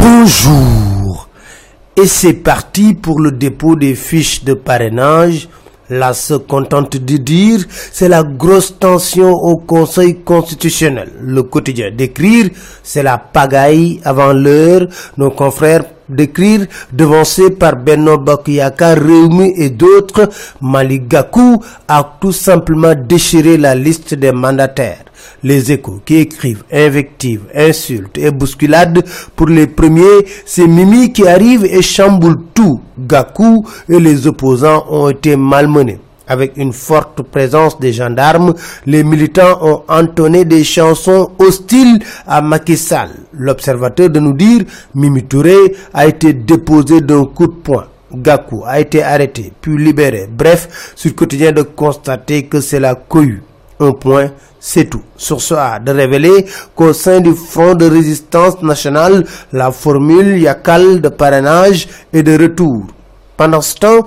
Bonjour et c'est parti pour le dépôt des fiches de parrainage. Là, se contente de dire, c'est la grosse tension au Conseil constitutionnel. Le quotidien d'écrire, c'est la pagaille avant l'heure. Nos confrères d'écrire, devancés par Benno Bakuyaka, Réumi et d'autres, Maligaku a tout simplement déchiré la liste des mandataires. Les échos qui écrivent invectives, insultes et bousculades pour les premiers, c'est Mimi qui arrive et chamboule tout. Gaku et les opposants ont été malmenés. Avec une forte présence des gendarmes, les militants ont entonné des chansons hostiles à Macky Sall. L'observateur de nous dire, Mimi Touré a été déposé d'un coup de poing. Gaku a été arrêté, puis libéré. Bref, sur le quotidien de constater que c'est la cohue. Un point, c'est tout. Sur ce a de révéler qu'au sein du Front de résistance nationale, la formule Yakal de parrainage est de retour. Pendant ce temps,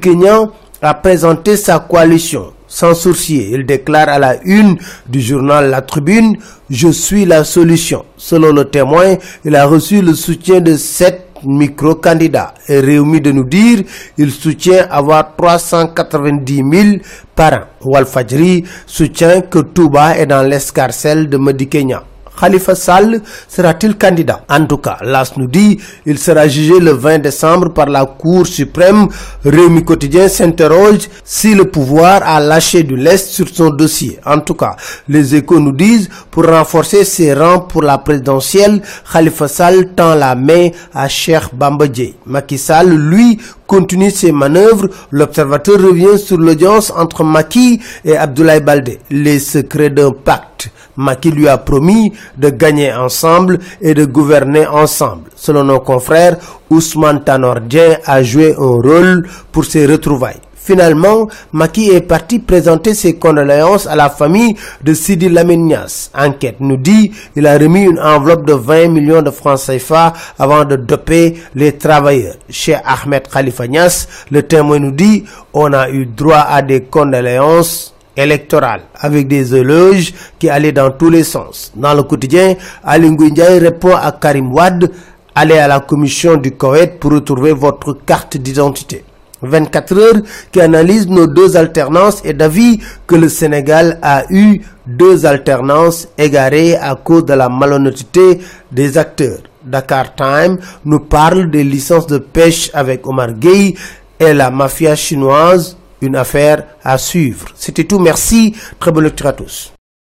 Kenyan a présenté sa coalition. Sans sourcier, il déclare à la une du journal La Tribune « Je suis la solution ». Selon le témoin, il a reçu le soutien de sept micro-candidats et réunis de nous dire il soutient avoir 390 000 parents. Walfadjri soutient que Touba est dans l'escarcelle de Medi Kenya. Khalifa Sall sera-t-il candidat? En tout cas, l'AS nous dit il sera jugé le 20 décembre par la Cour suprême. Réumi Quotidien s'interroge si le pouvoir a lâché du lest sur son dossier. En tout cas, les échos nous disent pour renforcer ses rangs pour la présidentielle, Khalifa Sall tend la main à Cheikh Bambadje. Macky Sall, lui, continue ses manœuvres. L'observateur revient sur l'audience entre Macky et Abdoulaye Baldé. Les secrets d'un pacte. Maki lui a promis de gagner ensemble et de gouverner ensemble. Selon nos confrères, Ousmane Tanordien a joué un rôle pour ces retrouvailles. Finalement, Maki est parti présenter ses condoléances à la famille de Sidi Laminias. Enquête nous dit il a remis une enveloppe de 20 millions de francs CFA avant de doper les travailleurs. Chez Ahmed Khalifa Nias, le témoin nous dit on a eu droit à des condoléances électorales avec des éloges qui allaient dans tous les sens. Dans le quotidien, Ali Ndiaye répond à Karim Wad allez à la commission du Koweït pour retrouver votre carte d'identité. 24 heures qui analyse nos deux alternances et d'avis que le Sénégal a eu deux alternances égarées à cause de la malhonnêteté des acteurs. Dakar Time nous parle des licences de pêche avec Omar Gueye et la mafia chinoise, une affaire à suivre. C'était tout, merci, très bonne lecture à tous.